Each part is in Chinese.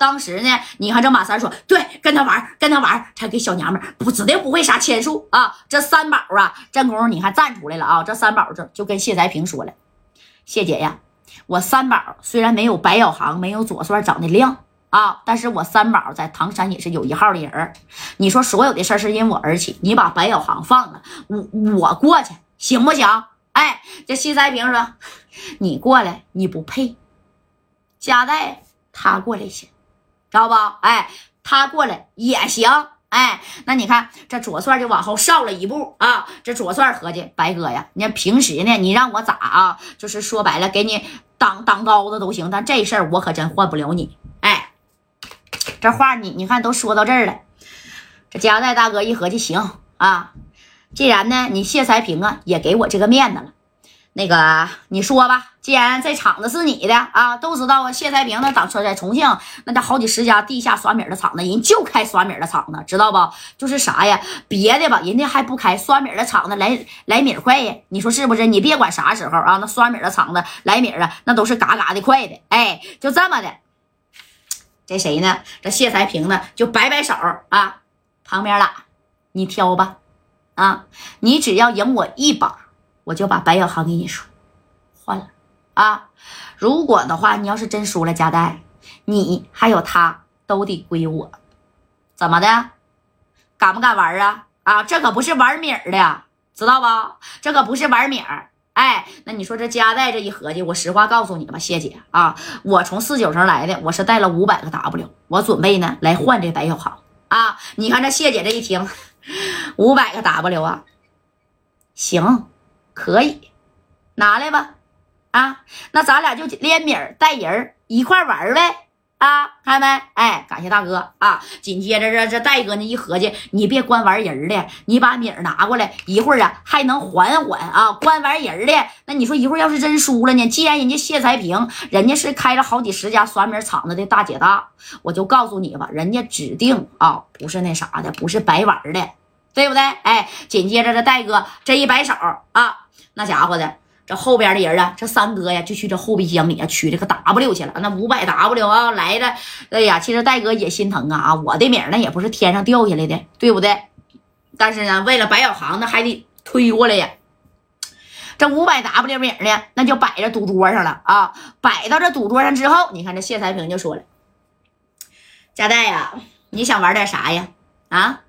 当时呢，你看这马三说，对，跟他玩，跟他玩，他给小娘们不指定不会啥千术啊。这三宝啊，这功夫你看站出来了啊。这三宝这就跟谢才平说了，谢姐呀，我三宝虽然没有白小航、没有左帅长得亮啊，但是我三宝在唐山也是有一号的人你说所有的事是因我而起，你把白小航放了，我我过去行不行？哎，这谢才平说，你过来你不配，夹带他过来行。知道不？哎，他过来也行。哎，那你看这左帅就往后稍了一步啊。这左帅合计，白哥呀，你看平时呢，你让我咋啊？就是说白了，给你当当高子都行，但这事儿我可真换不了你。哎，这话你你看都说到这儿了，这加代大哥一合计，行啊，既然呢你谢才平啊也给我这个面子了。那个，你说吧，既然这厂子是你的啊，都知道啊。谢才平那当初在重庆，那得好几十家地下刷米的厂子，人就开刷米的厂子，知道不？就是啥呀，别的吧，人家还不开刷米的厂子，来来米快呀。你说是不是？你别管啥时候啊，那刷米的厂子来米啊，那都是嘎嘎的快的。哎，就这么的。这谁呢？这谢才平呢，就摆摆手啊，旁边了，你挑吧，啊，你只要赢我一把。我就把白小航给你说换了啊！如果的话，你要是真输了，加代，你还有他都得归我。怎么的？敢不敢玩啊？啊，这可不是玩米儿的，知道不？这可不是玩米儿。哎，那你说这加代这一合计，我实话告诉你吧，谢姐啊，我从四九城来的，我是带了五百个 W，我准备呢来换这白小航啊。你看这谢姐这一听，五百个 W 啊，行。可以，拿来吧，啊，那咱俩就连米儿带人一块玩呗，啊，看见没？哎，感谢大哥啊！紧接着这这戴哥呢一合计，你别光玩人的，你把米儿拿过来，一会儿啊还能缓缓啊。光玩人的，那你说一会儿要是真输了呢？既然人家谢才平，人家是开了好几十家刷米厂子的大姐大，我就告诉你吧，人家指定啊不是那啥的，不是白玩的，对不对？哎，紧接着这戴哥这一摆手啊。那家伙的，这后边的人啊，这三哥呀，就去这后备箱里啊取这个 W 去了。那五百 W 啊来了，哎呀，其实戴哥也心疼啊啊！我的名那也不是天上掉下来的，对不对？但是呢，为了白小航，那还得推过来呀。这五百 W 名呢，那就摆着赌桌上了啊！摆到这赌桌上之后，你看这谢才平就说了：“佳代呀，你想玩点啥呀？啊，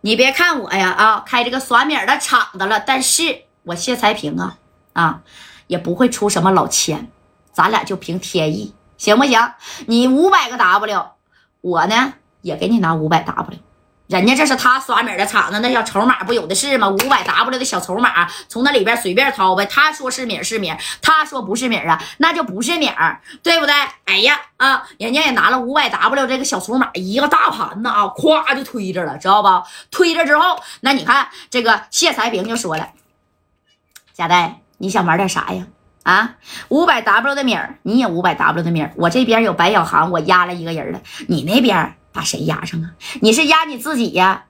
你别看我呀啊，开这个耍米的厂子了，但是。”我谢才平啊啊，也不会出什么老千，咱俩就凭天意，行不行？你五百个 W，我呢也给你拿五百 W。人家这是他刷米的厂子，那小筹码不有的是吗？五百 W 的小筹码，从那里边随便掏呗。他说是米是米，他说不是米啊，那就不是米，对不对？哎呀啊，人家也拿了五百 W 这个小筹码，一个大盘子啊，咵就推着了，知道不？推着之后，那你看这个谢才平就说了。贾代，你想玩点啥呀？啊，五百 W 的米儿，你也五百 W 的米儿。我这边有白小航，我压了一个人了。你那边把谁压上啊？你是压你自己呀，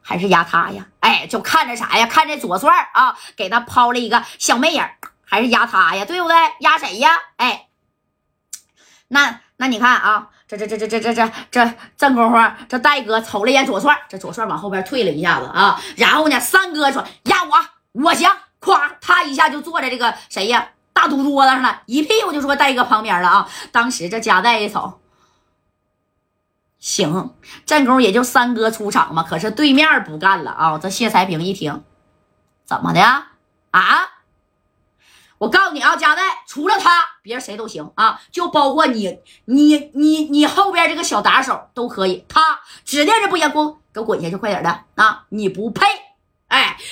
还是压他呀？哎，就看着啥呀？看着左帅啊，给他抛了一个小媚眼，还是压他呀？对不对？压谁呀？哎，那那你看啊，这这这这这这这这正功夫，这戴哥瞅了一眼左帅，这左帅往后边退了一下子啊，然后呢，三哥说压我，我行。咵，他一下就坐在这个谁呀大赌桌子上了，一屁股就坐戴哥旁边了啊！当时这加代一瞅，行，正宫也就三哥出场嘛。可是对面不干了啊！这谢才平一听，怎么的啊？啊我告诉你啊，加代除了他，别人谁都行啊，就包括你，你你你后边这个小打手都可以，他指定是不行，滚，给我滚下去，快点的啊！你不配。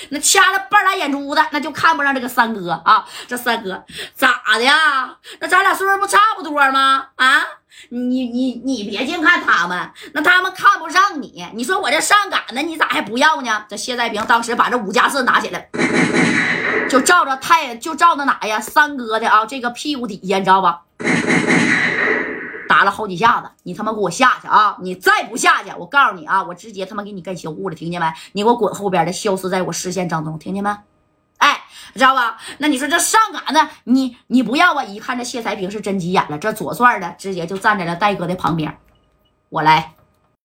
那掐了半拉眼珠子，那就看不上这个三哥啊！这三哥咋的呀？那咱俩岁数不差不多吗？啊，你你你别净看他们，那他们看不上你。你说我这上赶的，你咋还不要呢？这谢在平当时把这五加四拿起来，就照着太就照着哪呀？三哥的啊，这个屁股底下，你知道吧？打了好几下子，你他妈给我下去啊！你再不下去，我告诉你啊，我直接他妈给你干销户了，听见没？你给我滚后边的，消失在我视线当中，听见没？哎，知道吧？那你说这上杆子，你你不要啊？一看这谢才平是真急眼了，这左转的直接就站在了戴哥的旁边，我来。